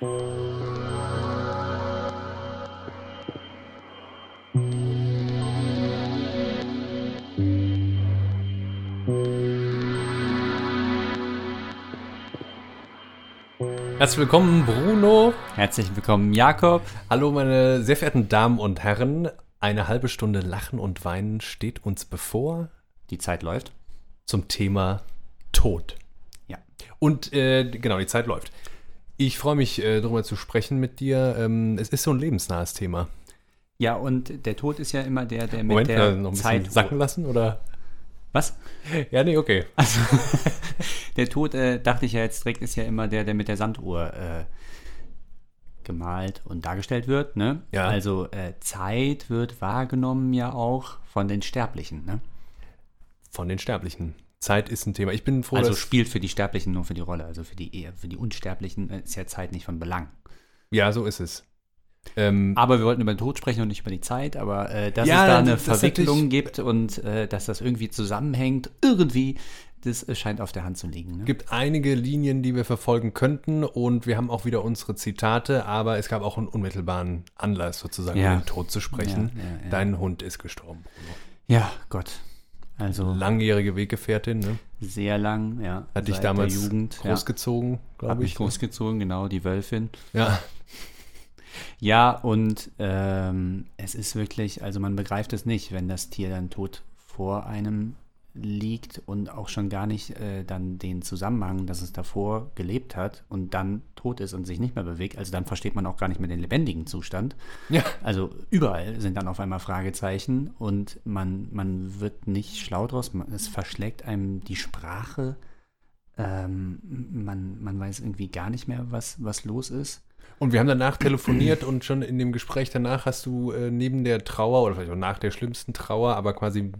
Herzlich willkommen, Bruno. Herzlich willkommen, Jakob. Hallo, meine sehr verehrten Damen und Herren. Eine halbe Stunde Lachen und Weinen steht uns bevor. Die Zeit läuft. Zum Thema Tod. Ja. Und äh, genau, die Zeit läuft. Ich freue mich, äh, darüber zu sprechen mit dir. Ähm, es ist so ein lebensnahes Thema. Ja, und der Tod ist ja immer der, der mit Moment, der äh, noch ein Zeit bisschen sacken lassen, oder? Was? Ja, nee, okay. Also, der Tod, äh, dachte ich ja jetzt direkt, ist ja immer der, der mit der Sanduhr äh, gemalt und dargestellt wird. Ne? Ja. Also äh, Zeit wird wahrgenommen ja auch von den Sterblichen. Ne? Von den Sterblichen. Zeit ist ein Thema. Ich bin froh, also spielt für die Sterblichen nur für die Rolle. Also für die, für die Unsterblichen ist ja Zeit nicht von Belang. Ja, so ist es. Ähm, Aber wir wollten über den Tod sprechen und nicht über die Zeit, aber äh, dass Ja, es da eine das Verwicklung gibt und äh, dass das irgendwie zusammenhängt, irgendwie, das äh, scheint auf der Hand zu liegen. Ne? gibt einige Linien, die wir verfolgen könnten und wir haben auch wieder unsere Zitate, aber es gab auch einen unmittelbaren Anlass sozusagen, Ja. über den Tod zu sprechen. Ja. Dein Hund ist gestorben. Ja, Gott. Also Langjährige Weggefährtin, ne? sehr lang, ja. Hat dich damals Jugend, großgezogen, ja. Glaube mich ich. ne? großgezogen, genau, die Wölfin. Ja, Ja, und ähm, es ist wirklich, also man begreift es nicht, wenn das Tier dann tot vor einem liegt und auch schon gar nicht äh, dann den Zusammenhang, dass es davor gelebt hat und dann tot ist und sich nicht mehr bewegt. Also dann versteht man auch gar nicht mehr den lebendigen Zustand. ja. Also überall sind dann auf einmal Fragezeichen und man, man wird nicht schlau draus. Man, es verschlägt einem die Sprache. Ähm, man, man weiß irgendwie gar nicht mehr, was, was los ist. Und wir haben danach telefoniert und schon in dem Gespräch danach hast du äh, neben der Trauer oder vielleicht auch nach der schlimmsten Trauer, aber quasi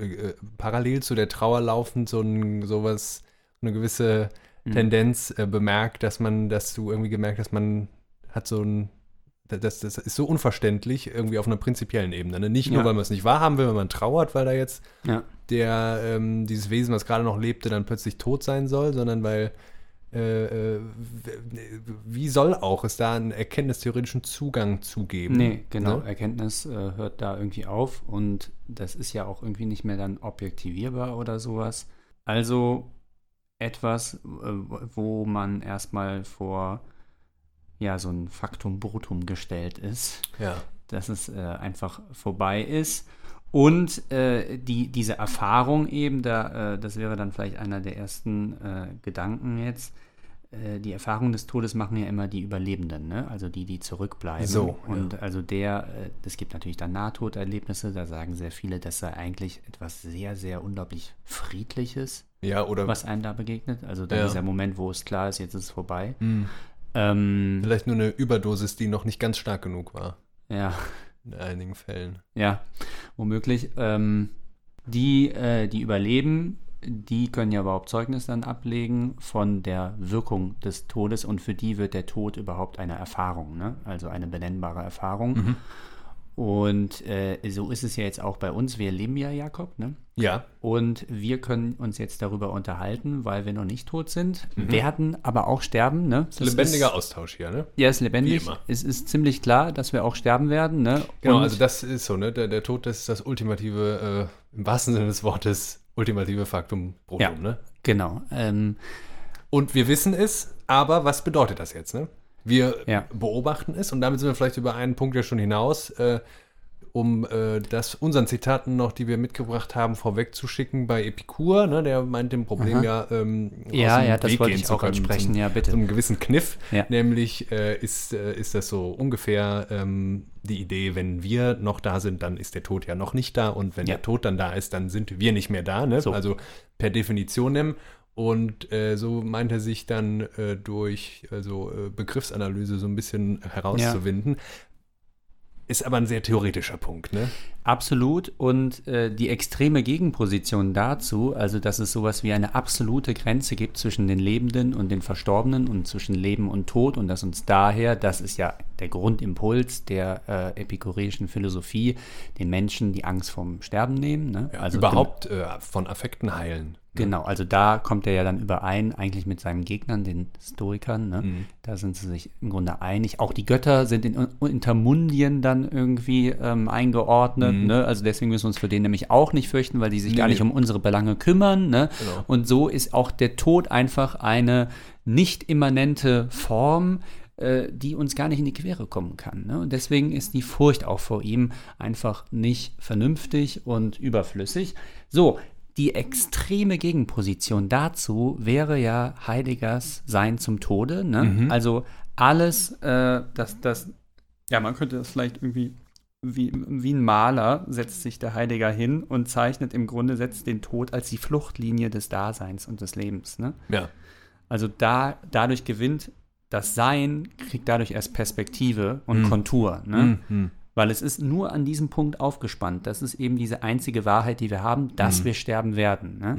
äh, äh, parallel zu der Trauer laufend so ein sowas, eine gewisse Mhm. Tendenz äh, bemerkt, dass man, dass du irgendwie gemerkt hast, man hat so ein, das, das ist so unverständlich irgendwie auf einer prinzipiellen Ebene. Ne? Nicht nur, Ja. weil man es nicht wahrhaben will, weil man trauert, weil da jetzt Ja. der, ähm, dieses Wesen, was gerade noch lebte, dann plötzlich tot sein soll, sondern weil äh, äh, wie soll auch es da einen erkenntnistheoretischen Zugang zu geben? Nee, genau. Ne? Erkenntnis äh, hört da irgendwie auf und das ist ja auch irgendwie nicht mehr dann objektivierbar oder sowas. Also etwas, äh, wo man erstmal vor ja so ein Faktum Brutum gestellt ist, Ja. dass es äh, einfach vorbei ist. Und äh, die, diese Erfahrung eben, da, äh, das wäre dann vielleicht einer der ersten äh, Gedanken jetzt, äh, die Erfahrung des Todes machen ja immer die Überlebenden, ne? also die, die zurückbleiben. So, ja. Und also der, äh, es gibt natürlich dann Nahtoderlebnisse, da sagen sehr viele, das sei eigentlich etwas sehr, sehr unglaublich Friedliches, Ja, oder was einem da begegnet. Also dann Ja. dieser Moment, wo es klar ist, jetzt ist es vorbei. Hm. Ähm, vielleicht nur eine Überdosis, die noch nicht ganz stark genug war. ja. In einigen Fällen. Ja, womöglich. Ähm, die, äh, die überleben, die können ja überhaupt Zeugnis dann ablegen von der Wirkung des Todes und für die wird der Tod überhaupt eine Erfahrung, ne? also eine benennbare Erfahrung. Mhm. Und äh, so ist es ja jetzt auch bei uns. Wir leben ja, Jakob, ne? Ja. Und wir können uns jetzt darüber unterhalten, weil wir noch nicht tot sind, Mhm. werden aber auch sterben. Ne? Das Lebendiger ist, Austausch hier, ne? Ja, ist lebendig. Wie immer. Es ist ziemlich klar, dass wir auch sterben werden. Ne? Genau, Und- also das ist so, ne? Der, der Tod, das ist das ultimative, äh, im wahrsten Sinne des Wortes, ultimative Faktum Brutum, Ja. ne? Genau. Ähm, Und wir wissen es, aber was bedeutet das jetzt, ne? Wir Ja. beobachten es und damit sind wir vielleicht über einen Punkt ja schon hinaus, äh, um äh, das unseren Zitaten noch, die wir mitgebracht haben, vorwegzuschicken bei Epikur, ne? Der meint dem Problem Aha. ja, ähm, Ja, ja, das Weg wollte ich auch können, ansprechen. Zum, Ja, bitte. Zum gewissen Kniff, Ja. nämlich äh, ist, äh, ist das so ungefähr ähm, die Idee, wenn wir noch da sind, dann ist der Tod ja noch nicht da und wenn Ja. der Tod dann da ist, dann sind wir nicht mehr da, ne? So. Also per Definitionem. Und äh, so meint er sich dann äh, durch also, äh, Begriffsanalyse so ein bisschen herauszuwinden. Ist aber ein sehr theoretischer Punkt, ne? Absolut. Und äh, die extreme Gegenposition dazu, also dass es sowas wie eine absolute Grenze gibt zwischen den Lebenden und den Verstorbenen und zwischen Leben und Tod und dass uns daher, das ist ja der Grundimpuls der äh, epikureischen Philosophie, den Menschen die Angst vom Sterben nehmen. Ne? Ja, also überhaupt äh, von Affekten heilen. Genau, also da kommt er ja dann überein, eigentlich mit seinen Gegnern, den Stoikern. Ne? Mhm. Da sind sie sich im Grunde einig. Auch die Götter sind in Intermundien dann irgendwie ähm, eingeordnet. Mhm. Ne? Also deswegen müssen wir uns für den nämlich auch nicht fürchten, weil die sich Nee, gar nicht nee. um unsere Belange kümmern. Ne? Genau. Und so ist auch der Tod einfach eine nicht immanente Form, äh, die uns gar nicht in die Quere kommen kann. Ne? Und deswegen ist die Furcht auch vor ihm einfach nicht vernünftig und überflüssig. So, die extreme Gegenposition dazu wäre ja Heideggers Sein zum Tode. Ne? Mhm. Also alles, äh, das, das, ja, man könnte das vielleicht irgendwie wie, wie ein Maler setzt sich der Heidegger hin und zeichnet im Grunde, setzt den Tod als die Fluchtlinie des Daseins und des Lebens. Ne? Ja. Also da, dadurch gewinnt das Sein, kriegt dadurch erst Perspektive und Mhm. Kontur. Ne? Mhm. Weil es ist nur an diesem Punkt aufgespannt. Das ist eben diese einzige Wahrheit, die wir haben, dass Mhm. wir sterben werden. Ne?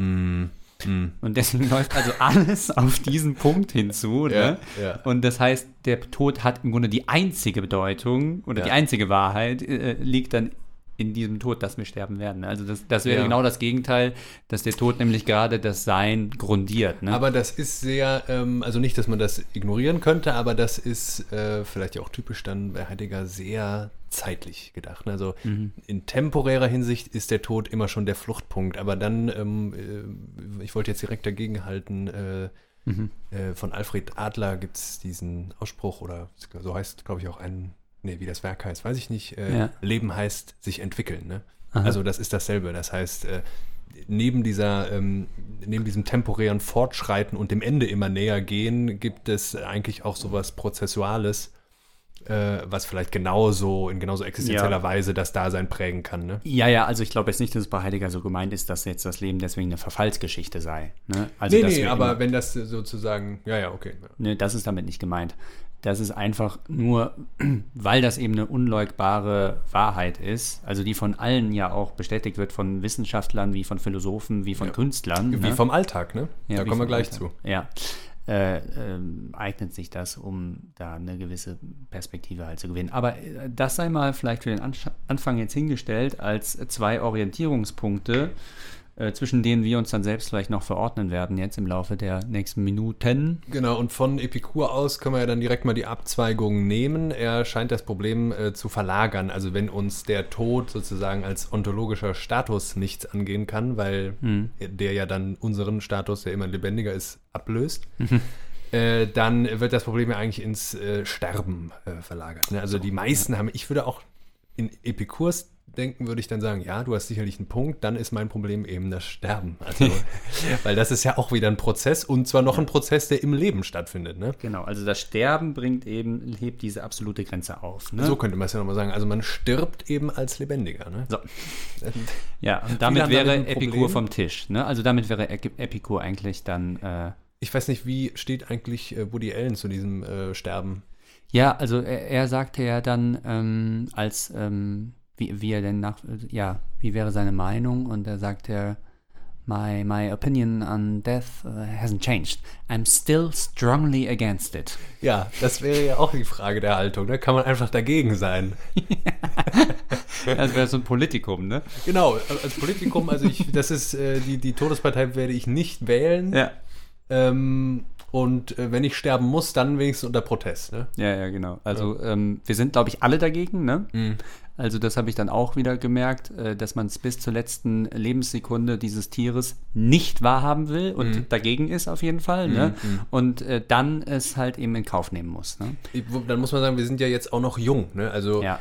Mhm. Und deswegen läuft also alles auf diesen Punkt hinzu. Ja, Ne? ja. Und das heißt, der Tod hat im Grunde die einzige Bedeutung oder Ja. die einzige Wahrheit äh, liegt dann in diesem Tod, dass wir sterben werden. Also das, das wäre Ja. genau das Gegenteil, dass der Tod nämlich gerade das Sein grundiert. Ne? Aber das ist sehr, ähm, also nicht, dass man das ignorieren könnte, aber das ist äh, vielleicht ja auch typisch dann bei Heidegger sehr zeitlich gedacht. ne? Also Mhm. in temporärer Hinsicht ist der Tod immer schon der Fluchtpunkt. Aber dann, ähm, äh, ich wollte jetzt direkt dagegen halten, äh, Mhm. äh, von Alfred Adler gibt es diesen Ausspruch, oder so heißt, glaube ich, auch ein, nee, wie das Werk heißt, weiß ich nicht. Äh, Ja. Leben heißt sich entwickeln. Ne? Also das ist dasselbe. Das heißt, äh, neben dieser, ähm, neben diesem temporären Fortschreiten und dem Ende immer näher gehen, gibt es eigentlich auch sowas Prozessuales, äh, was vielleicht genauso, in genauso existenzieller Ja. Weise das Dasein prägen kann. Ne? Ja, ja, also ich glaube jetzt nicht, dass es bei Heidegger so gemeint ist, dass jetzt das Leben deswegen eine Verfallsgeschichte sei. Ne? Also, nee, nee, aber immer- wenn das sozusagen, ja, ja, okay. Ne, das ist damit nicht gemeint. Das ist einfach nur, weil das eben eine unleugbare Wahrheit ist, also die von allen ja auch bestätigt wird, von Wissenschaftlern, wie von Philosophen, wie von Ja. Künstlern. Wie ne? vom Alltag, ne? Ja, da kommen wir gleich Alltag. zu. Ja. Äh, ähm, eignet sich das, um da eine gewisse Perspektive halt zu gewinnen. Aber äh, das sei mal vielleicht für den Anfang jetzt hingestellt als zwei Orientierungspunkte, äh, zwischen denen wir uns dann selbst vielleicht noch verordnen werden jetzt im Laufe der nächsten Minuten. Genau, und von Epikur aus können wir ja dann direkt mal die Abzweigung nehmen. Er scheint das Problem äh, zu verlagern. Also wenn uns der Tod sozusagen als ontologischer Status nichts angehen kann, weil Hm. der ja dann unseren Status, der immer lebendiger ist, ablöst, äh, dann wird das Problem ja eigentlich ins äh, Sterben äh, verlagert. Ne? Also die meisten haben, ich würde auch in Epikurs denken, würde ich dann sagen, ja, du hast sicherlich einen Punkt, dann ist mein Problem eben das Sterben. Also, weil das ist ja auch wieder ein Prozess und zwar noch ein Prozess, der im Leben stattfindet. Ne? Genau, also das Sterben bringt eben, hebt diese absolute Grenze auf. Ne? So könnte man es ja nochmal sagen. Also man stirbt eben als Lebendiger. Ne? So. Ja, und damit wäre Epikur vom Tisch. Ne? Also damit wäre Ep- Epikur eigentlich dann. Äh, Ich weiß nicht, wie steht eigentlich äh, Woody Allen zu diesem äh, Sterben? Ja, also er, er sagte ja dann, ähm, als ähm, wie, wie er denn nach, ja, wie wäre seine Meinung? Und er sagte, my, my opinion on death uh, hasn't changed. I'm still strongly against it. Ja, das wäre ja auch die Frage der Haltung. Da kann man einfach dagegen sein. Das wäre so ein Politikum, ne? Genau, als Politikum, also ich, das ist, äh, die, die Todespartei werde ich nicht wählen. Ja. Ähm, und äh, wenn ich sterben muss, dann wenigstens unter Protest. Ne? Ja, ja, genau. Also ähm, wir sind, glaube ich, alle dagegen, ne? Also das habe ich dann auch wieder gemerkt, äh, dass man es bis zur letzten Lebenssekunde dieses Tieres nicht wahrhaben will und Mhm. dagegen ist auf jeden Fall. Ne? Und äh, dann es halt eben in Kauf nehmen muss. Ne? Dann muss man sagen, wir sind ja jetzt auch noch jung. Ne? Also Ja.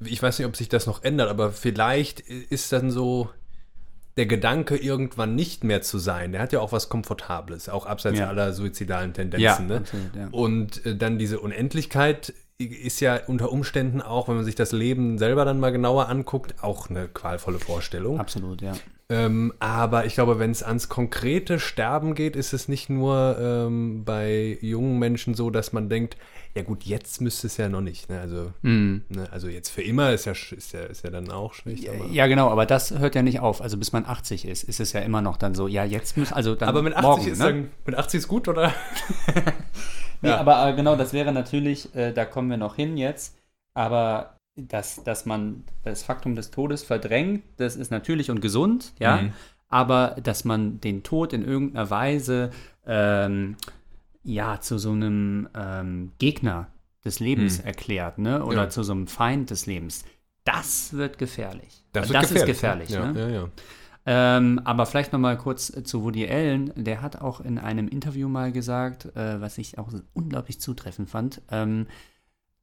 ich weiß nicht, ob sich das noch ändert, aber vielleicht ist dann so der Gedanke, irgendwann nicht mehr zu sein. Der hat ja auch was Komfortables, auch abseits Ja. aller suizidalen Tendenzen. Ja, ne? absolut, ja. Und äh, dann diese Unendlichkeit ist ja unter Umständen auch, wenn man sich das Leben selber dann mal genauer anguckt, auch eine qualvolle Vorstellung. Absolut, ja. Ähm, aber ich glaube, wenn es ans konkrete Sterben geht, ist es nicht nur ähm, bei jungen Menschen so, dass man denkt, ja gut, jetzt müsste es ja noch nicht. Ne? Also, Mhm. ne? also jetzt für immer ist ja, ist ja, ist ja dann auch schlecht. Aber, Ja, genau, aber das hört ja nicht auf. Also bis man 80 ist, ist es ja immer noch dann so, ja, jetzt muss, also dann aber mit 80 morgen, ist ne? dann, mit 80 ist gut, oder? Nee, Ja. aber äh, genau, das wäre natürlich, äh, da kommen wir noch hin jetzt, aber dass, dass man das Faktum des Todes verdrängt, das ist natürlich und gesund, ja. Mhm. aber dass man den Tod in irgendeiner Weise ähm, ja zu so einem ähm, Gegner des Lebens Hm. erklärt, ne? Oder Ja. zu so einem Feind des Lebens. Das wird gefährlich. Das, wird ist gefährlich. Ja, ne? ja, ja. Ähm, aber vielleicht noch mal kurz äh, zu Woody Allen. Der hat auch in einem Interview mal gesagt, äh, was ich auch unglaublich zutreffend fand. Ähm,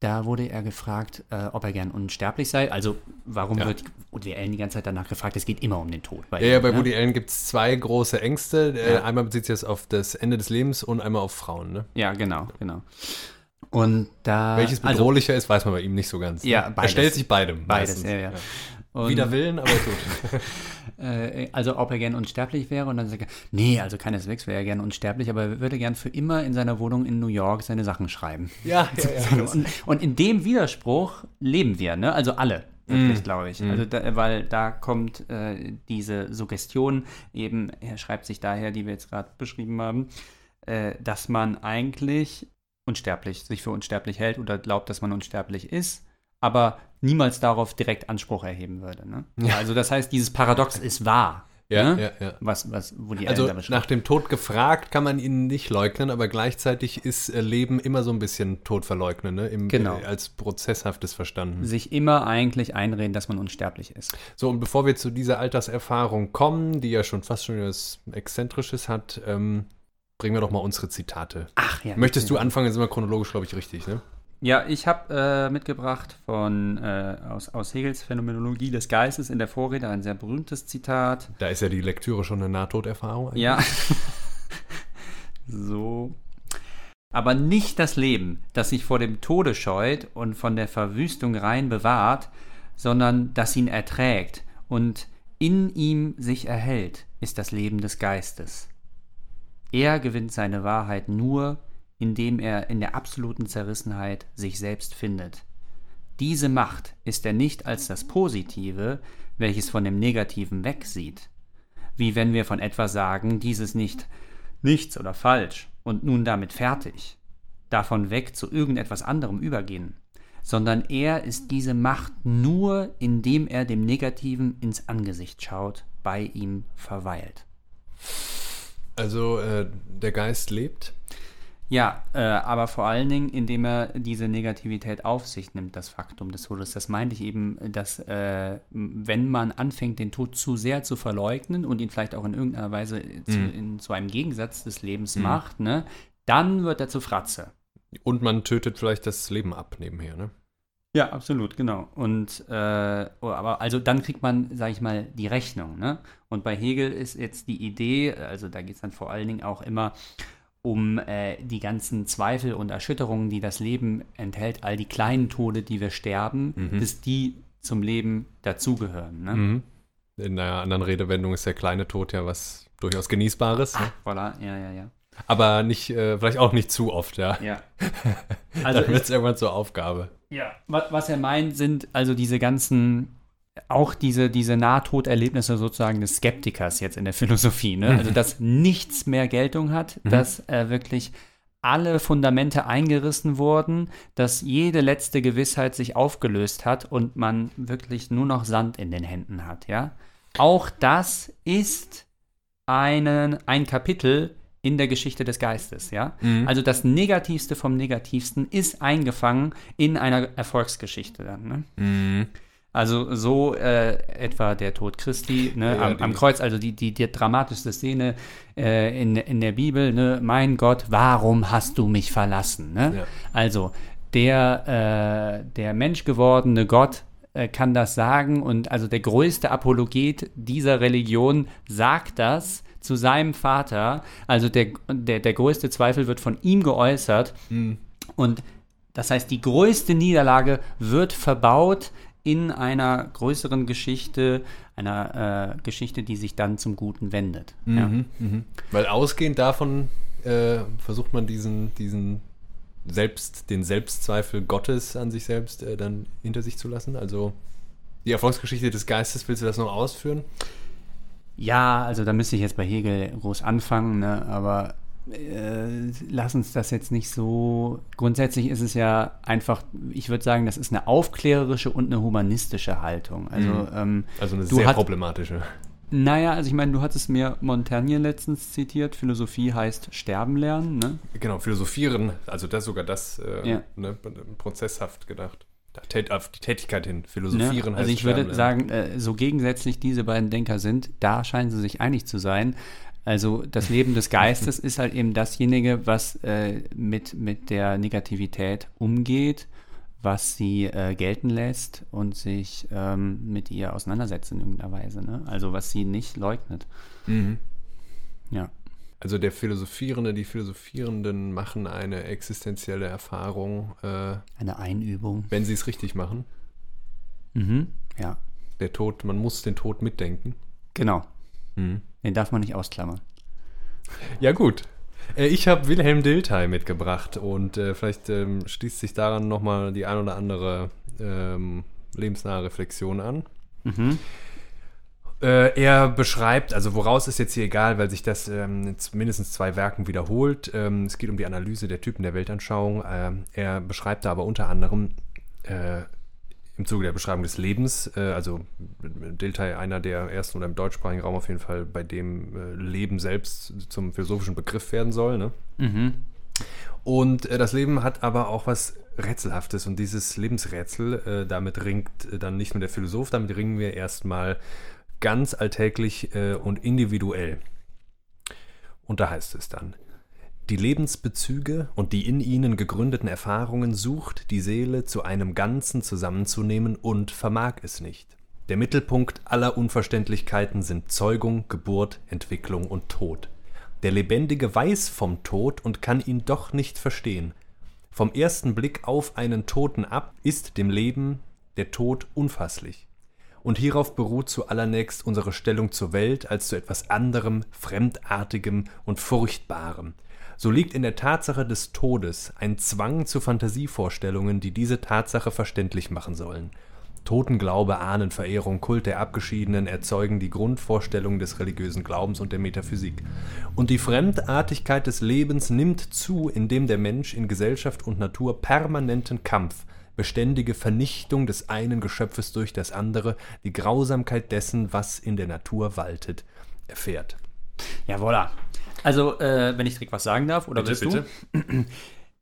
da wurde er gefragt, äh, ob er gern unsterblich sei. Also warum Ja. wird Woody Allen die ganze Zeit danach gefragt? Es geht immer um den Tod. Bei Ja, ja, ihm, bei ne? Woody Allen gibt es zwei große Ängste. Äh, Ja. Einmal bezieht sich das auf das Ende des Lebens und einmal auf Frauen. Ne? Ja, genau, genau. Und da Welches also bedrohlicher ist, weiß man bei ihm nicht so ganz. Ja, ne? Er beides. stellt sich beidem. beides, meistens. ja, ja. Und, Wider Willen, aber gut. äh, also ob er gern unsterblich wäre und dann sagt er, nee, also keineswegs wäre er gern unsterblich, aber er würde gern für immer in seiner Wohnung in New York seine Sachen schreiben. ja, ja, ja. Und, und in dem Widerspruch leben wir, ne? Also alle, wirklich, Mm. glaube ich. Mm. Also da, weil da kommt äh, diese Suggestion eben, er schreibt sich daher, die wir jetzt gerade beschrieben haben, äh, dass man eigentlich unsterblich, sich für unsterblich hält oder glaubt, dass man unsterblich ist, aber niemals darauf direkt Anspruch erheben würde. Ne? Ja. Also das heißt, dieses Paradox ist wahr. Ja, ne? ja, ja. Was, was, wo die Also nach dem Tod gefragt kann man ihn nicht leugnen, aber gleichzeitig ist äh, Leben immer so ein bisschen Tod verleugnen, ne? Im, Genau. äh, als prozesshaftes verstanden. sich immer eigentlich einreden, dass man unsterblich ist. So, und bevor wir zu dieser Alterserfahrung kommen, die ja schon fast schon was Exzentrisches hat, ähm, bringen wir doch mal unsere Zitate. Ach ja. Möchtest du anfangen? Jetzt sind wir chronologisch, glaube ich, richtig, ne? Ja, ich habe äh, mitgebracht von äh, aus, aus Hegels Phänomenologie des Geistes in der Vorrede ein sehr berühmtes Zitat. Da ist ja die Lektüre schon eine Nahtoderfahrung. eigentlich. Ja. so. Aber nicht das Leben, das sich vor dem Tode scheut und von der Verwüstung rein bewahrt, sondern das ihn erträgt und in ihm sich erhält, ist das Leben des Geistes. Er gewinnt seine Wahrheit nur, indem er in der absoluten Zerrissenheit sich selbst findet. Diese Macht ist er nicht als das Positive, welches von dem Negativen wegsieht, wie wenn wir von etwas sagen, dieses nicht nichts oder falsch und nun damit fertig, davon weg zu irgendetwas anderem übergehen, sondern er ist diese Macht nur, indem er dem Negativen ins Angesicht schaut, bei ihm verweilt. Also äh, der Geist lebt. Ja, äh, aber vor allen Dingen, indem er diese Negativität auf sich nimmt, das Faktum des Todes. Das meinte ich eben, dass äh, wenn man anfängt, den Tod zu sehr zu verleugnen und ihn vielleicht auch in irgendeiner Weise zu, Mhm. in, zu einem Gegensatz des Lebens Mhm. macht, ne, dann wird er zu Fratze. Und man tötet vielleicht das Leben ab nebenher, ne? Ja, absolut, genau. Und äh, oh, aber also dann kriegt man, sage ich mal, die Rechnung. Ne? Und bei Hegel ist jetzt die Idee, also da geht es dann vor allen Dingen auch immer um äh, die ganzen Zweifel und Erschütterungen, die das Leben enthält, all die kleinen Tode, die wir sterben, Mhm. dass die zum Leben dazugehören. Ne? Mhm. In einer anderen Redewendung ist der kleine Tod ja was durchaus Genießbares. Ne? Voilà, ja, ja, ja. Aber nicht, äh, vielleicht auch nicht zu oft, ja. ja. Also Dann wird es irgendwann zur Aufgabe. Ja, was, was er meint, sind also diese ganzen, auch diese, diese Nahtoderlebnisse sozusagen des Skeptikers jetzt in der Philosophie. Ne? Also, dass nichts mehr Geltung hat, Mhm. dass äh, wirklich alle Fundamente eingerissen wurden, dass jede letzte Gewissheit sich aufgelöst hat und man wirklich nur noch Sand in den Händen hat, ja. Auch das ist einen, ein Kapitel in der Geschichte des Geistes, ja. Mhm. Also das Negativste vom Negativsten ist eingefangen in einer Erfolgsgeschichte dann. Ne? Mhm. Also so äh, etwa der Tod Christi ne, Ja, am, am Kreuz, also die, die, die dramatischste Szene äh, in, in der Bibel, ne? mein Gott, warum hast du mich verlassen? Ne? Ja. Also der, äh, der menschgewordene Gott äh, kann das sagen und also der größte Apologet dieser Religion sagt das zu seinem Vater. Also der, der, der größte Zweifel wird von ihm geäußert Mhm. und das heißt, die größte Niederlage wird verbaut in einer größeren Geschichte, einer äh, Geschichte, die sich dann zum Guten wendet. Ja. Mhm. Mhm. Weil ausgehend davon äh, versucht man diesen, diesen selbst, den Selbstzweifel Gottes an sich selbst äh, dann hinter sich zu lassen. Also die Erfolgsgeschichte des Geistes, willst du das noch ausführen? Ja, also da müsste ich jetzt bei Hegel groß anfangen, ne? aber äh, lass uns das jetzt nicht so. Grundsätzlich ist es ja einfach, ich würde sagen, das ist eine aufklärerische und eine humanistische Haltung. Also, Mhm. ähm, Also eine sehr hast- problematische. Naja, also ich meine, du hattest mir Montaigne letztens zitiert, Philosophie heißt sterben lernen, ne? Genau, philosophieren, also das sogar das äh, Ja. ne, prozesshaft gedacht. Tät- Auf die Tätigkeit hin. Philosophieren Ne? heißt Also ich würde sterben sagen, äh, so gegensätzlich diese beiden Denker sind, da scheinen sie sich einig zu sein. Also das Leben des Geistes ist halt eben dasjenige, was äh, mit, mit der Negativität umgeht, was sie äh, gelten lässt und sich ähm, mit ihr auseinandersetzt in irgendeiner Weise. Ne? Also was sie nicht leugnet. Mhm. Ja. Also der Philosophierende, die Philosophierenden machen eine existenzielle Erfahrung, äh, Eine Einübung. wenn sie es richtig machen. Mhm. Ja, Der Tod, man muss den Tod mitdenken. genau. Mhm. Den darf man nicht ausklammern. Ja, gut. Äh, Ich habe Wilhelm Dilthey mitgebracht und äh, vielleicht ähm, schließt sich daran nochmal die ein oder andere ähm, lebensnahe Reflexion an. Mhm. Äh, er beschreibt, also woraus ist jetzt hier egal, weil sich das ähm, in mindestens zwei Werken wiederholt. Ähm, es geht um die Analyse der Typen der Weltanschauung. Ähm, er beschreibt da aber unter anderem äh, im Zuge der Beschreibung des Lebens, äh, also Dilthey einer der ersten oder im deutschsprachigen Raum auf jeden Fall, bei dem äh, Leben selbst zum philosophischen Begriff werden soll. Ne? Mhm. Und äh, das Leben hat aber auch was Rätselhaftes und dieses Lebensrätsel, äh, damit ringt äh, dann nicht nur der Philosoph, damit ringen wir erstmal ganz alltäglich äh, und individuell. Und da heißt es dann, die Lebensbezüge und die in ihnen gegründeten Erfahrungen sucht die Seele zu einem Ganzen zusammenzunehmen und vermag es nicht. Der Mittelpunkt aller Unverständlichkeiten sind Zeugung, Geburt, Entwicklung und Tod. Der Lebendige weiß vom Tod und kann ihn doch nicht verstehen. Vom ersten Blick auf einen Toten ab ist dem Leben der Tod unfasslich. Und hierauf beruht zuallererst unsere Stellung zur Welt als zu etwas anderem, Fremdartigem und Furchtbarem. So liegt in der Tatsache des Todes ein Zwang zu Fantasievorstellungen, die diese Tatsache verständlich machen sollen. Totenglaube, Ahnenverehrung, Kult der Abgeschiedenen erzeugen die Grundvorstellung des religiösen Glaubens und der Metaphysik. Und die Fremdartigkeit des Lebens nimmt zu, indem der Mensch in Gesellschaft und Natur permanenten Kampf, beständige Vernichtung des einen Geschöpfes durch das andere, die Grausamkeit dessen, was in der Natur waltet, erfährt. Ja, voilà. Also, äh, wenn ich direkt was sagen darf, oder willst du?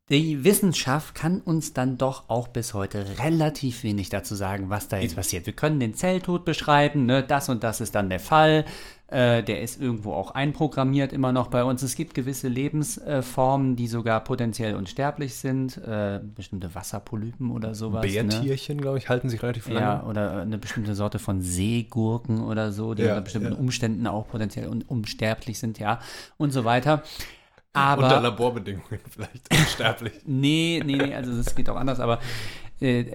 Die Wissenschaft kann uns dann doch auch bis heute relativ wenig dazu sagen, was da jetzt passiert. Wir können den Zelltod beschreiben, ne? das und das ist dann der Fall. Äh, der ist irgendwo auch einprogrammiert immer noch bei uns. Es gibt gewisse Lebensformen, die sogar potenziell unsterblich sind. Äh, bestimmte Wasserpolypen oder sowas. Ne? Bärtierchen, glaube ich, halten sich relativ lange. Ja, oder eine bestimmte Sorte von Seegurken oder so, die Ja, unter bestimmten ja. Umständen auch potenziell un unsterblich sind, ja, und so weiter. Aber Unter Laborbedingungen vielleicht unsterblich. Nee, nee, nee, also das geht auch anders, aber äh,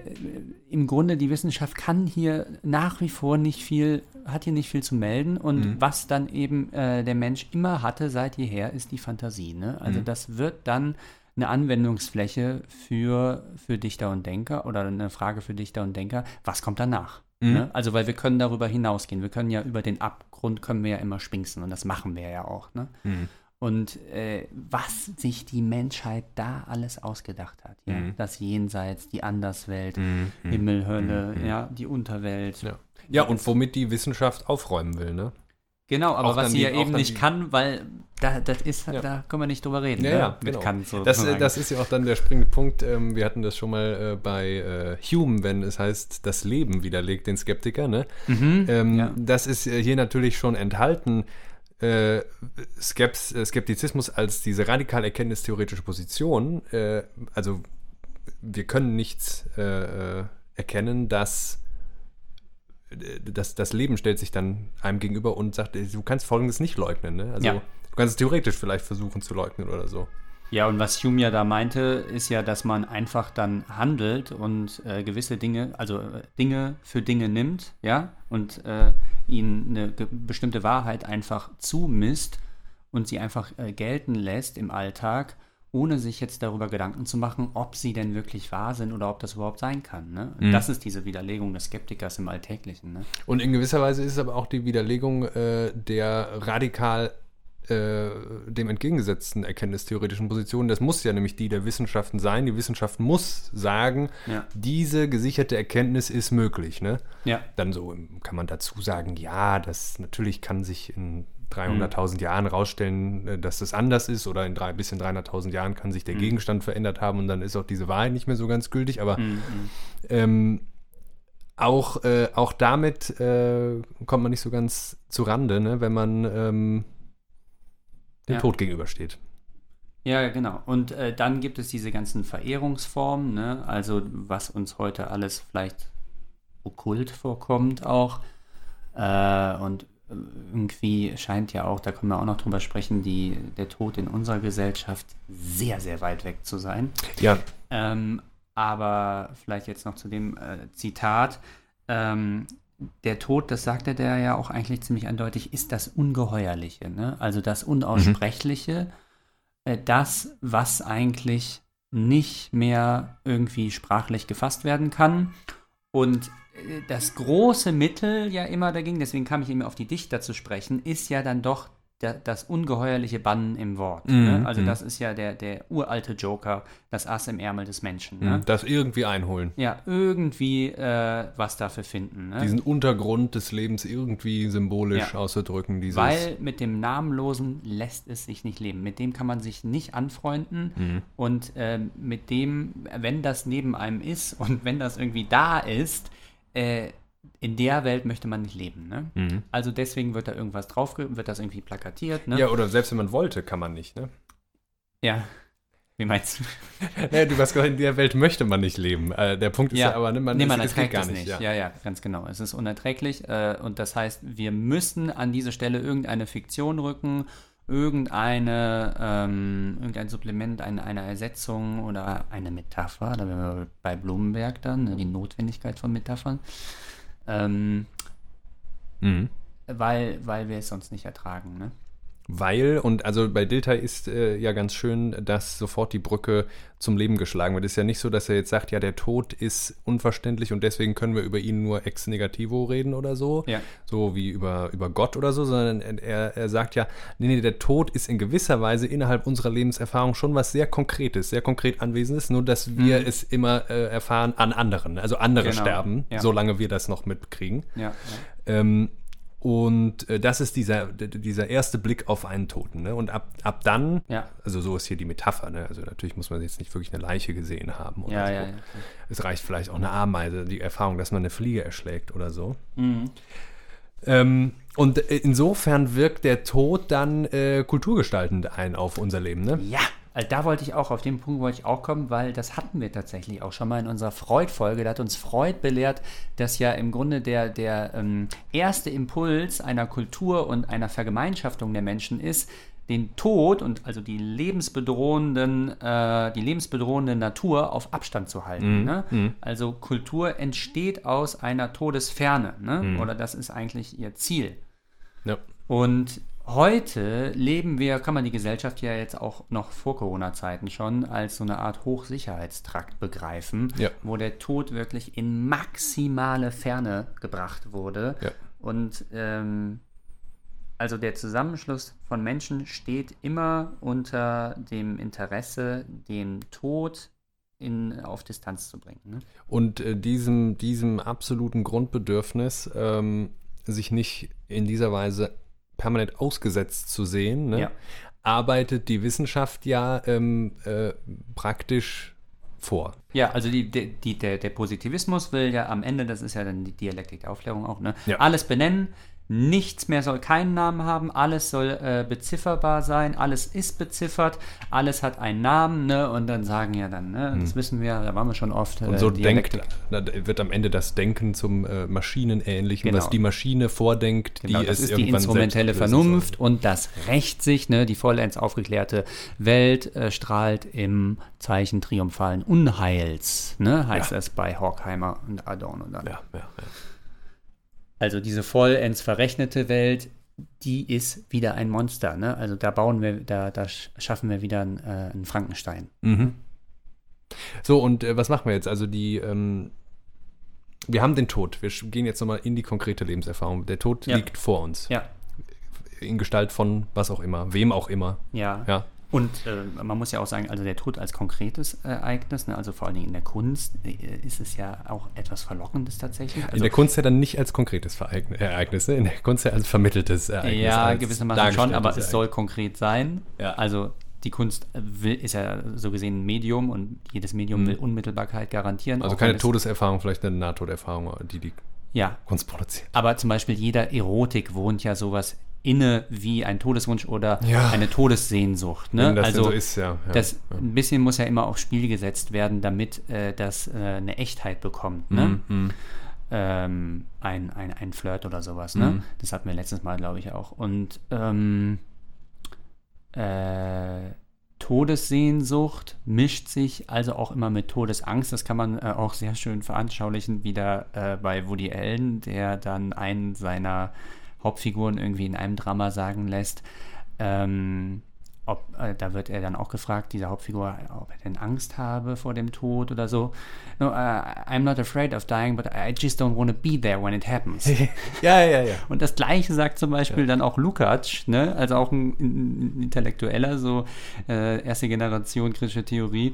im Grunde die Wissenschaft kann hier nach wie vor nicht viel, hat hier nicht viel zu melden und Mhm. was dann eben äh, der Mensch immer hatte seit jeher, ist die Fantasie. Ne? Also Mhm. das wird dann eine Anwendungsfläche für, für Dichter und Denker oder eine Frage für Dichter und Denker, was kommt danach? Mhm. Ne? Also weil wir können darüber hinausgehen, wir können ja über den Abgrund können wir ja immer schwingsen und das machen wir ja auch. Ne? Mhm. Und äh, was sich die Menschheit da alles ausgedacht hat. Ja? Mhm. Das Jenseits, die Anderswelt, Mhm. Himmel, Hölle, Mhm. ja, die Unterwelt. Ja. Ja, und womit die Wissenschaft aufräumen will, ne? Genau, aber Auch was sie die- ja eben nicht die- kann, weil da, das ist, Ja. da können wir nicht drüber reden. Ja, ne? ja, genau. Kant Das, äh, sozusagen. das ist ja auch dann der springende Punkt. Ähm, wir hatten das schon mal äh, bei äh, Hume, wenn es heißt, das Leben widerlegt den Skeptiker. Ne? Mhm, Ähm, ja. Das ist äh, hier natürlich schon enthalten. Äh, Skeps, äh, Skeptizismus als diese radikal erkenntnistheoretische Position. Äh, also wir können nicht äh, äh, erkennen, dass das, das Leben stellt sich dann einem gegenüber und sagt, du kannst Folgendes nicht leugnen. Ne? Also Ja. du kannst es theoretisch vielleicht versuchen zu leugnen oder so. Ja, und was Hume ja da meinte, ist ja, dass man einfach dann handelt und äh, gewisse Dinge, also äh, Dinge für Dinge nimmt, ja, und äh, ihnen eine bestimmte Wahrheit einfach zumisst und sie einfach äh, gelten lässt im Alltag, ohne sich jetzt darüber Gedanken zu machen, ob sie denn wirklich wahr sind oder ob das überhaupt sein kann. Ne? Mhm. Das ist diese Widerlegung des Skeptikers im Alltäglichen. Ne? Und in gewisser Weise ist es aber auch die Widerlegung äh, der radikal äh, dem entgegengesetzten erkenntnistheoretischen Position. Das muss ja nämlich die der Wissenschaften sein. Die Wissenschaft muss sagen, Ja. diese gesicherte Erkenntnis ist möglich. Ne? Ja. Dann so ähm, kann man dazu sagen, ja, das natürlich kann sich in 300.000 Jahren rausstellen, äh, dass das anders ist oder in drei, bis in 300.000 Jahren kann sich der Gegenstand verändert haben und dann ist auch diese Wahrheit nicht mehr so ganz gültig. Aber Mhm. ähm, auch, äh, auch damit äh, kommt man nicht so ganz zu Rande, ne, wenn man ähm, dem Ja. Tod gegenübersteht. Ja, genau. Und äh, dann gibt es diese ganzen Verehrungsformen, ne? also was uns heute alles vielleicht okkult vorkommt auch. Äh, und irgendwie scheint ja auch, da können wir auch noch drüber sprechen, die, der Tod in unserer Gesellschaft sehr, sehr weit weg zu sein. Ja, Ähm, aber vielleicht jetzt noch zu dem äh, Zitat. Ähm, der Tod, das sagte der ja auch eigentlich ziemlich eindeutig, ist das Ungeheuerliche, ne? also das Unaussprechliche, äh, das, was eigentlich nicht mehr irgendwie sprachlich gefasst werden kann. Und äh, das große Mittel ja immer dagegen, deswegen kam ich eben auf die Dichter zu sprechen, ist ja dann doch das ungeheuerliche Bannen im Wort. Mhm, ne? Also mhm. das ist ja der, der uralte Joker, das Ass im Ärmel des Menschen. Ne? das irgendwie einholen. Ja, irgendwie äh, was dafür finden. Ne? Diesen Untergrund des Lebens irgendwie symbolisch Ja. auszudrücken. Dieses, Weil mit dem Namenlosen lässt es sich nicht leben. Mit dem kann man sich nicht anfreunden. Mhm. Und ähm, mit dem, wenn das neben einem ist und wenn das irgendwie da ist, äh, in der Welt möchte man nicht leben. Ne? Mhm. Also deswegen wird da irgendwas drauf, wird das irgendwie plakatiert. Ne? Ja, oder selbst wenn man wollte, kann man nicht. Ne? ja. Wie meinst du? Ja, du hast gesagt, in der Welt möchte man nicht leben. Äh, der Punkt ist ja, aber, ne, man, nee, man es, erträgt gar es nicht. nicht. Ja. Ja. ja, ganz genau. Es ist unerträglich. Äh, und das heißt, wir müssen an diese Stelle irgendeine Fiktion rücken, irgendeine, ähm, irgendein Supplement, eine, eine Ersetzung oder eine Metapher. Da wären wir bei Blumenberg dann, ne, die Notwendigkeit von Metaphern. Ähm, Mhm. weil, weil wir es sonst nicht ertragen. Ne? Weil, und also bei Dilthey ist äh, ja ganz schön, dass sofort die Brücke zum Leben geschlagen wird. Es ist ja nicht so, dass er jetzt sagt, ja, der Tod ist unverständlich und deswegen können wir über ihn nur ex negativo reden oder so. Ja. So wie über, über Gott oder so, sondern er, er sagt ja, nee, nee, der Tod ist in gewisser Weise innerhalb unserer Lebenserfahrung schon was sehr Konkretes, sehr konkret Anwesendes, nur dass wir es immer äh, erfahren an anderen. Also andere Genau, sterben, ja. solange wir das noch mitkriegen. Ja, ja. Ähm, und äh, das ist dieser, dieser erste Blick auf einen Toten. Ne? Und ab, ab dann, Ja. also so ist hier die Metapher, ne? also natürlich muss man jetzt nicht wirklich eine Leiche gesehen haben oder Ja, so. ja, ja. Es reicht vielleicht auch eine Ameise, die Erfahrung, dass man eine Fliege erschlägt oder so. Mhm. Ähm, und äh, insofern wirkt der Tod dann äh, kulturgestaltend ein auf unser Leben. Ne? Ja, also da wollte ich auch, auf den Punkt wollte ich auch kommen, weil das hatten wir tatsächlich auch schon mal in unserer Freud-Folge. Da hat uns Freud belehrt, dass ja im Grunde der, der ähm, erste Impuls einer Kultur und einer Vergemeinschaftung der Menschen ist, den Tod und also die lebensbedrohenden, äh, die lebensbedrohende Natur auf Abstand zu halten. Ne? Also Kultur entsteht aus einer Todesferne, ne? oder das ist eigentlich ihr Ziel. Ja. Und heute leben wir, kann man die Gesellschaft ja jetzt auch noch vor Corona-Zeiten schon als so eine Art Hochsicherheitstrakt begreifen, Ja. wo der Tod wirklich in maximale Ferne gebracht wurde. Ja. Und ähm, also der Zusammenschluss von Menschen steht immer unter dem Interesse, den Tod in, auf Distanz zu bringen. Ne? Und äh, diesem, diesem absoluten Grundbedürfnis, ähm, sich nicht in dieser Weise permanent ausgesetzt zu sehen, ne, Ja. arbeitet die Wissenschaft ja ähm, äh, praktisch vor. Ja, also die, die, der, der Positivismus will ja am Ende, das ist ja dann die Dialektik der Aufklärung auch, ne? Ja. alles benennen, nichts mehr soll keinen Namen haben, alles soll äh, bezifferbar sein, alles ist beziffert, alles hat einen Namen, ne? Und dann sagen ja dann, ne, das wissen wir, da waren wir schon oft. Hm. Und äh, so denkt, Dialektik. da wird am Ende das Denken zum äh, Maschinenähnlichen, Genau. was die Maschine vordenkt, Genau, die das es ist die instrumentelle Vernunft und das rächt sich, ne, die vollends aufgeklärte Welt äh, strahlt im Zeichen triumphalen Unheils, ne, heißt Ja. das bei Horkheimer und Adorno dann. Ja, ja, ja. Also diese vollends verrechnete Welt, die ist wieder ein Monster. Ne? Also da bauen wir, da, da sch- schaffen wir wieder einen, äh, einen Frankenstein. Mhm. So, und äh, was machen wir jetzt? Also die, ähm, wir haben den Tod. Wir gehen jetzt nochmal in die konkrete Lebenserfahrung. Der Tod Ja. liegt vor uns. Ja, in Gestalt von was auch immer, wem auch immer. Ja. Ja. Und äh, man muss ja auch sagen, also der Tod als konkretes äh, Ereignis, ne, also vor allen Dingen in der Kunst, äh, ist es ja auch etwas Verlockendes tatsächlich. Also, in der Kunst ja dann nicht als konkretes Vereign- Ereignis, ne? in der Kunst ja als vermitteltes Ereignis. ja, gewissermaßen schon, aber es soll konkret sein. Ja. Also die Kunst will, ist ja so gesehen ein Medium und jedes Medium Mhm. will Unmittelbarkeit garantieren. Also keine Todeserfahrung, vielleicht eine Nahtoderfahrung, die die Ja, Kunst produziert. aber zum Beispiel jeder Erotik wohnt ja sowas inne wie ein Todeswunsch oder Ja. eine Todessehnsucht. Ne? Also so ist, ja. ja. das ein bisschen muss ja immer aufs Spiel gesetzt werden, damit äh, das äh, eine Echtheit bekommt. Ne? Mhm, mhm. ähm, ein, ein, ein Flirt oder sowas. Ne? Mhm. Das hatten wir letztes Mal, glaube ich, auch. Und ähm, äh, Todessehnsucht mischt sich also auch immer mit Todesangst. Das kann man äh, auch sehr schön veranschaulichen, wieder äh, bei Woody Allen, der dann einen seiner Hauptfiguren irgendwie in einem Drama sagen lässt, ähm, ob, äh, da wird er dann auch gefragt, dieser Hauptfigur, ob er denn Angst habe vor dem Tod oder so. No, uh, I'm not afraid of dying, but I just don't want to be there when it happens. ja, ja, ja. Und das Gleiche sagt zum Beispiel dann auch Lukács, ne? also auch ein, ein Intellektueller, so äh, erste Generation kritische Theorie.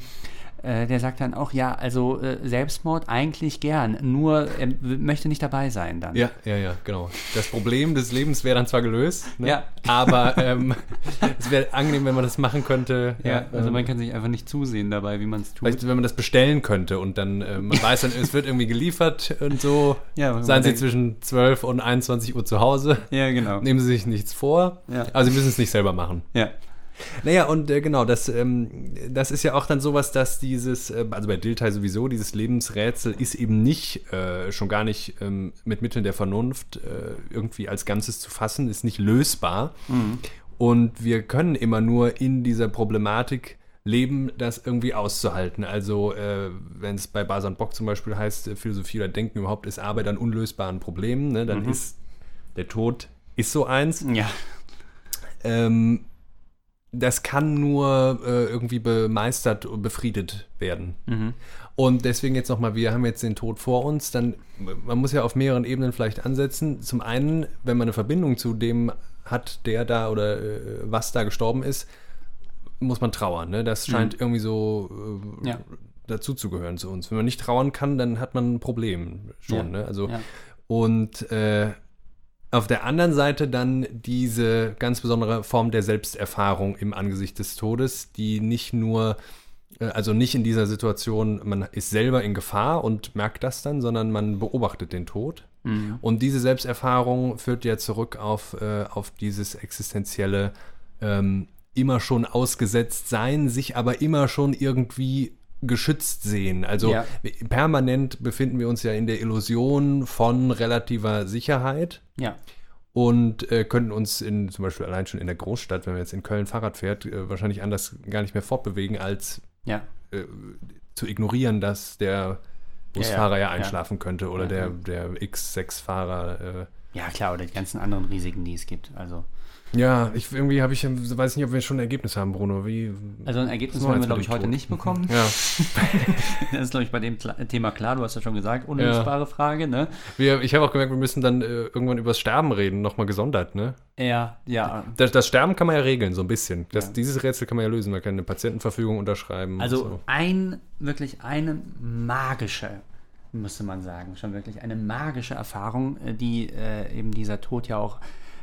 Äh, der sagt dann auch, ja, also äh, Selbstmord eigentlich gern, nur er möchte nicht dabei sein dann. Ja, ja, ja, genau. Das Problem des Lebens wäre dann zwar gelöst, ne? Ja. aber ähm, es wäre angenehm, wenn man das machen könnte. Ja, also ähm, man kann sich einfach nicht zusehen dabei, wie man es tut. Vielleicht, wenn man das bestellen könnte und dann, äh, man weiß dann, es wird irgendwie geliefert und so. Ja, Seien Sie denkt- zwischen 12 und 21 Uhr zu Hause. Ja, genau. Nehmen Sie sich nichts vor. Ja. Aber Sie müssen es nicht selber machen. Ja. Naja, und äh, genau, das, ähm, das ist ja auch dann sowas, dass dieses, äh, also bei Dilthey sowieso, dieses Lebensrätsel ist eben nicht, äh, schon gar nicht ähm, mit Mitteln der Vernunft äh, irgendwie als Ganzes zu fassen, ist nicht lösbar. Und wir können immer nur in dieser Problematik leben, das irgendwie auszuhalten. Also, äh, wenn es bei Basan Bock zum Beispiel heißt, äh, Philosophie oder Denken überhaupt ist Arbeit an unlösbaren Problemen, ne, dann ist der Tod ist so eins. Ja. Ähm, das kann nur äh, irgendwie bemeistert und befriedet werden. Mhm. Und deswegen jetzt nochmal, wir haben jetzt den Tod vor uns, dann, man muss ja auf mehreren Ebenen vielleicht ansetzen. Zum einen, wenn man eine Verbindung zu dem hat, der da oder äh, was da gestorben ist, muss man trauern. Ne? Das scheint irgendwie so äh, Ja. dazuzugehören zu uns. Wenn man nicht trauern kann, dann hat man ein Problem schon. Ja. Ne? Also, Ja. und äh, auf der anderen Seite dann diese ganz besondere Form der Selbsterfahrung im Angesicht des Todes, die nicht nur, äh, also nicht in dieser Situation, man ist selber in Gefahr und merkt das dann, sondern man beobachtet den Tod. Mhm. Und diese Selbsterfahrung führt ja zurück auf, äh, auf dieses existenzielle, ähm, immer schon ausgesetzt sein, sich aber immer schon irgendwie geschützt sehen. Also Ja. permanent befinden wir uns ja in der Illusion von relativer Sicherheit Ja. und äh, könnten uns in, zum Beispiel allein schon in der Großstadt, wenn man jetzt in Köln Fahrrad fährt, äh, wahrscheinlich anders gar nicht mehr fortbewegen, als Ja. äh, zu ignorieren, dass der Busfahrer ja, einschlafen könnte oder der, der X6-Fahrer. Äh, Ja, klar, oder die ganzen anderen Risiken, die es gibt. Also, ja, ich, irgendwie habe ich, weiß nicht, ob wir schon ein Ergebnis haben, Bruno. Wie, also ein Ergebnis wollen wir, glaube ich, heute nicht bekommen. ja, Das ist, glaube ich, bei dem Thema klar. Du hast ja schon gesagt, unlösbare Frage, ne? wir, ich habe auch gemerkt, wir müssen dann äh, irgendwann über das Sterben reden, nochmal gesondert, ne? Ja, ja. Das, das Sterben kann man ja regeln, so ein bisschen. Das, Ja. Dieses Rätsel kann man ja lösen. Man kann eine Patientenverfügung unterschreiben. Also so. ein, wirklich eine magische, müsste man sagen, schon wirklich eine magische Erfahrung, äh, die äh, eben dieser Tod ja auch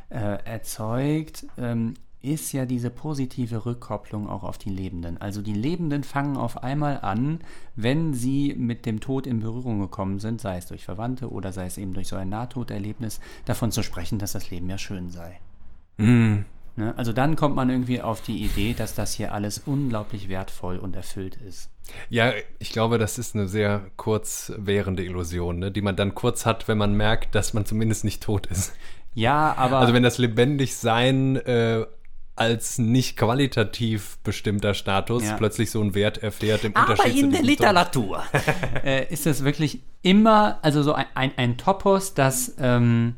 äh, erzeugt, ähm, ist ja diese positive Rückkopplung auch auf die Lebenden. Also die Lebenden fangen auf einmal an, wenn sie mit dem Tod in Berührung gekommen sind, sei es durch Verwandte oder sei es eben durch so ein Nahtoderlebnis, davon zu sprechen, dass das Leben ja schön sei. Mm. Ne? Also dann kommt man irgendwie auf die Idee, dass das hier alles unglaublich wertvoll und erfüllt ist. Ja, ich glaube, das ist eine sehr kurz währende Illusion, ne? die man dann kurz hat, wenn man merkt, dass man zumindest nicht tot ist. Ja, aber Also wenn das Lebendigsein äh, als nicht qualitativ bestimmter Status Ja. plötzlich so einen Wert erfährt im aber Unterschied in der. Literatur äh, ist das wirklich immer, also so ein, ein, ein Topos, das ähm,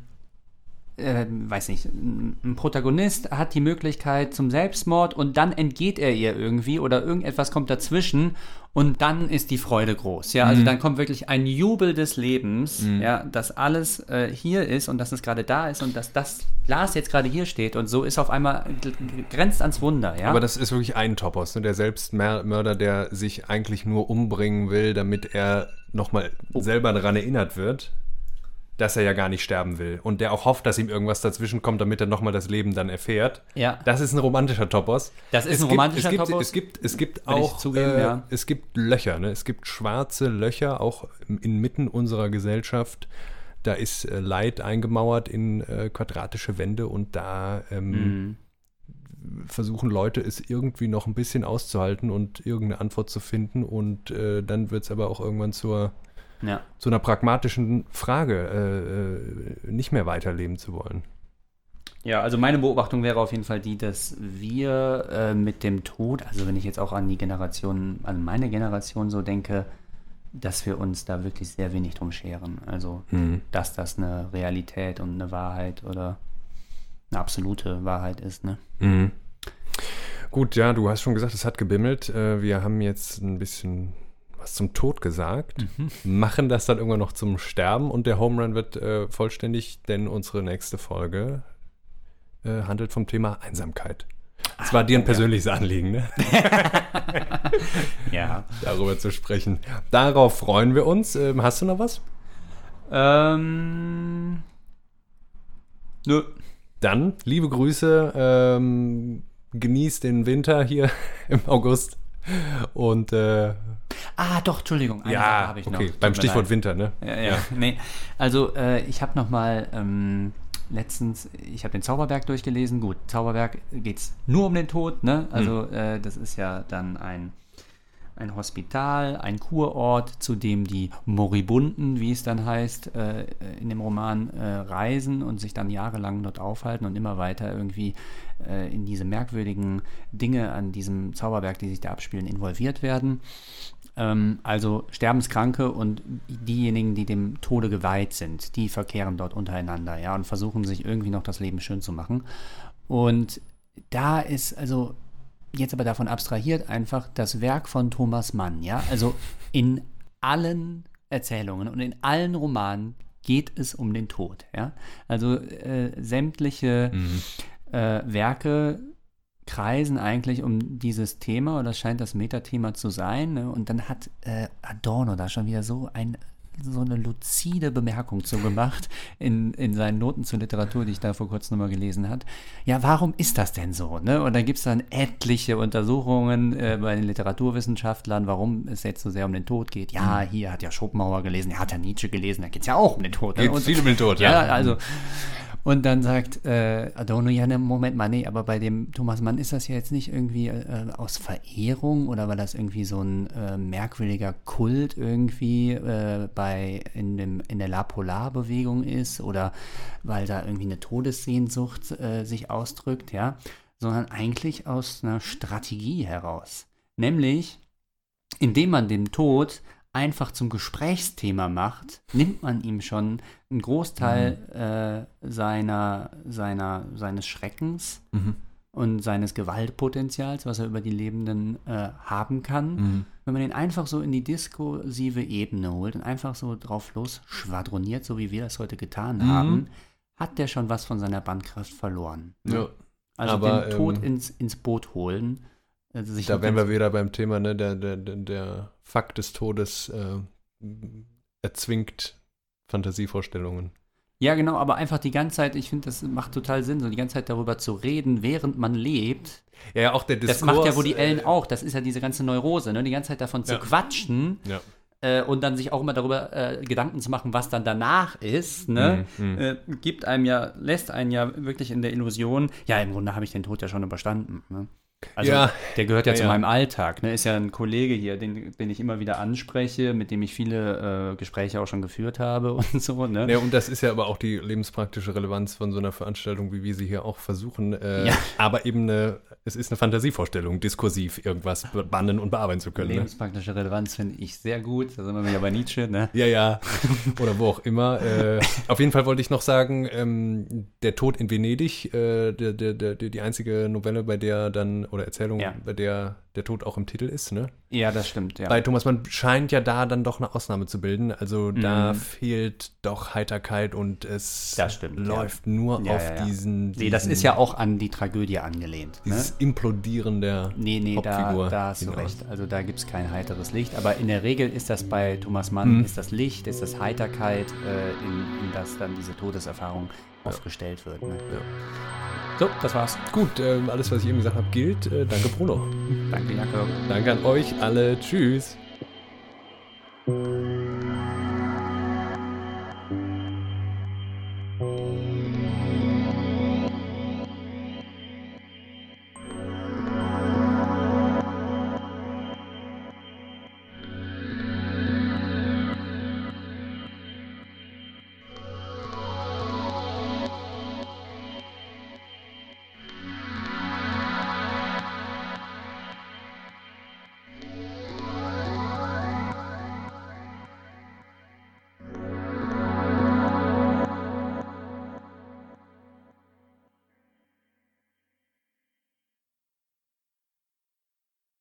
äh, weiß nicht, ein Protagonist hat die Möglichkeit zum Selbstmord und dann entgeht er ihr irgendwie oder irgendetwas kommt dazwischen und dann ist die Freude groß. Ja, also Mhm. dann kommt wirklich ein Jubel des Lebens, ja, dass alles äh, hier ist und dass es gerade da ist und dass das Glas jetzt gerade hier steht und so ist auf einmal grenzt ans Wunder. Ja, Aber das ist wirklich ein Topos, ne? der Selbstmörder, der sich eigentlich nur umbringen will, damit er nochmal Oh. selber daran erinnert wird, dass er ja gar nicht sterben will. Und der auch hofft, dass ihm irgendwas dazwischen kommt, damit er nochmal das Leben dann erfährt. Ja. Das ist ein romantischer Topos. Das ist Es ein gibt- romantischer es gibt, Topos. Es gibt, es gibt Will ich auch, zugeben, äh, ja. es gibt Löcher, ne? es gibt schwarze Löcher, auch inmitten unserer Gesellschaft. Da ist äh, Leid eingemauert in äh, quadratische Wände und da ähm, Mhm. versuchen Leute es irgendwie noch ein bisschen auszuhalten und irgendeine Antwort zu finden und äh, dann wird es aber auch irgendwann zur, ja. zu einer pragmatischen Frage, äh, äh, nicht mehr weiterleben zu wollen. Ja, also meine Beobachtung wäre auf jeden Fall die, dass wir äh, mit dem Tod, also wenn ich jetzt auch an die Generation, an meine Generation so denke, dass wir uns da wirklich sehr wenig drum scheren. Also, dass das eine Realität und eine Wahrheit oder eine absolute Wahrheit ist, ne? Gut, ja, du hast schon gesagt, es hat gebimmelt. Äh, wir haben jetzt ein bisschen was zum Tod gesagt, machen das dann irgendwann noch zum Sterben und der Home Run wird äh, vollständig, denn unsere nächste Folge äh, handelt vom Thema Einsamkeit. Es war dir ein persönliches Anliegen, ne? Ja. darüber zu sprechen. Darauf freuen wir uns. Ähm, hast du noch was? Ähm. Nö. Dann, liebe Grüße, ähm, genießt den Winter hier im August. Und äh, Ah, doch, Entschuldigung. Eine Sache ja, habe ich noch. okay, Tut beim Stichwort leid. Winter, ne? Ja, ja. Nee. Also, äh, ich habe noch mal ähm, letztens, ich habe den Zauberberg durchgelesen. Gut, Zauberberg geht es nur um den Tod, ne? Also, äh, das ist ja dann ein, ein Hospital, ein Kurort, zu dem die Moribunden, wie es dann heißt, äh, in dem Roman äh, reisen und sich dann jahrelang dort aufhalten und immer weiter irgendwie äh, in diese merkwürdigen Dinge an diesem Zauberberg, die sich da abspielen, involviert werden. Ähm, also Sterbenskranke und diejenigen, die dem Tode geweiht sind, die verkehren dort untereinander, ja, und versuchen sich irgendwie noch das Leben schön zu machen. Und da ist also jetzt aber davon abstrahiert einfach das Werk von Thomas Mann, ja, also in allen Erzählungen und in allen Romanen geht es um den Tod, ja. Also äh, sämtliche äh, Werke kreisen eigentlich um dieses Thema oder scheint das Metathema zu sein. Ne? Und dann hat äh, Adorno da schon wieder so ein so eine luzide Bemerkung zu gemacht in, in seinen Noten zur Literatur, die ich da vor kurzem nochmal gelesen hat. Ja, warum ist das denn so? Ne? Und dann gibt es dann etliche Untersuchungen äh, bei den Literaturwissenschaftlern, warum es jetzt so sehr um den Tod geht. Ja, hier hat ja Schopenhauer gelesen, er hat ja Nietzsche gelesen, da geht es ja auch um den Tod. ne? Geht viel um den Tod, ja. ja. also. Und dann sagt äh, Adorno, ja, ne, Moment mal, nee, aber bei dem Thomas Mann ist das ja jetzt nicht irgendwie äh, aus Verehrung oder weil das irgendwie so ein äh, merkwürdiger Kult irgendwie äh, bei in, dem, in der La Polar-Bewegung ist oder weil da irgendwie eine Todessehnsucht äh, sich ausdrückt, ja, sondern eigentlich aus einer Strategie heraus. Nämlich, indem man den Tod einfach zum Gesprächsthema macht, nimmt man ihm schon einen Großteil äh, seiner, seiner, seines Schreckens und seines Gewaltpotenzials, was er über die Lebenden äh, haben kann. Wenn man ihn einfach so in die diskursive Ebene holt und einfach so drauf los schwadroniert, so wie wir das heute getan haben, hat der schon was von seiner Bandkraft verloren. Ja. Also Aber, den Tod ähm, ins, ins Boot holen. Also Da wären wir wieder beim Thema, ne, der, der, der, der Fakt des Todes äh, erzwingt Fantasievorstellungen. Ja, genau, aber einfach die ganze Zeit, ich finde, das macht total Sinn, so die ganze Zeit darüber zu reden, während man lebt. Ja, ja, auch der Diskurs. Das macht ja Woody Allen äh, auch, das ist ja diese ganze Neurose, ne? die ganze Zeit davon zu Ja. quatschen Ja. äh, und dann sich auch immer darüber äh, Gedanken zu machen, was dann danach ist, ne? Mhm, Äh, gibt einem ja, lässt einen ja wirklich in der Illusion, ja, im Grunde habe ich den Tod ja schon überstanden. Ne? Also Ja. der gehört ja, Ja, zu ja. meinem Alltag. Ne? Ist ja ein Kollege hier, den, den ich immer wieder anspreche, mit dem ich viele äh, Gespräche auch schon geführt habe und so. Ne? Ja, und das ist ja aber auch die lebenspraktische Relevanz von so einer Veranstaltung, wie wir sie hier auch versuchen. Äh, Ja. Aber eben eine, es ist eine Fantasievorstellung, diskursiv irgendwas bannen und bearbeiten zu können. Ne? Lebenspraktische Relevanz finde ich sehr gut. Da sind wir wieder bei Nietzsche. Ne? Ja, ja. Oder wo auch immer. Äh, auf jeden Fall wollte ich noch sagen, ähm, Der Tod in Venedig, äh, der, der, der, die einzige Novelle, bei der dann, oder Erzählung, Ja. bei der der Tod auch im Titel ist, ne? Ja, das stimmt. Ja. Bei Thomas Mann scheint ja da dann doch eine Ausnahme zu bilden. Also da Mhm. fehlt doch Heiterkeit und es stimmt, ja. läuft nur Ja, auf ja, ja. diesen, nee, das diesen- ist ja auch an die Tragödie angelehnt. Ne? dieses Implodieren der Nee, nee, da, Hauptfigur da hast du recht. Also da gibt es kein heiteres Licht. Aber in der Regel ist das bei Thomas Mann, Mhm. ist das Licht, ist das Heiterkeit, äh, in, in das dann diese Todeserfahrung aufgestellt wird. Ne? So, das war's. Gut, äh, alles, was ich eben gesagt habe, gilt. Äh, danke, Bruno. Danke, Jakob. Danke an euch alle. Tschüss.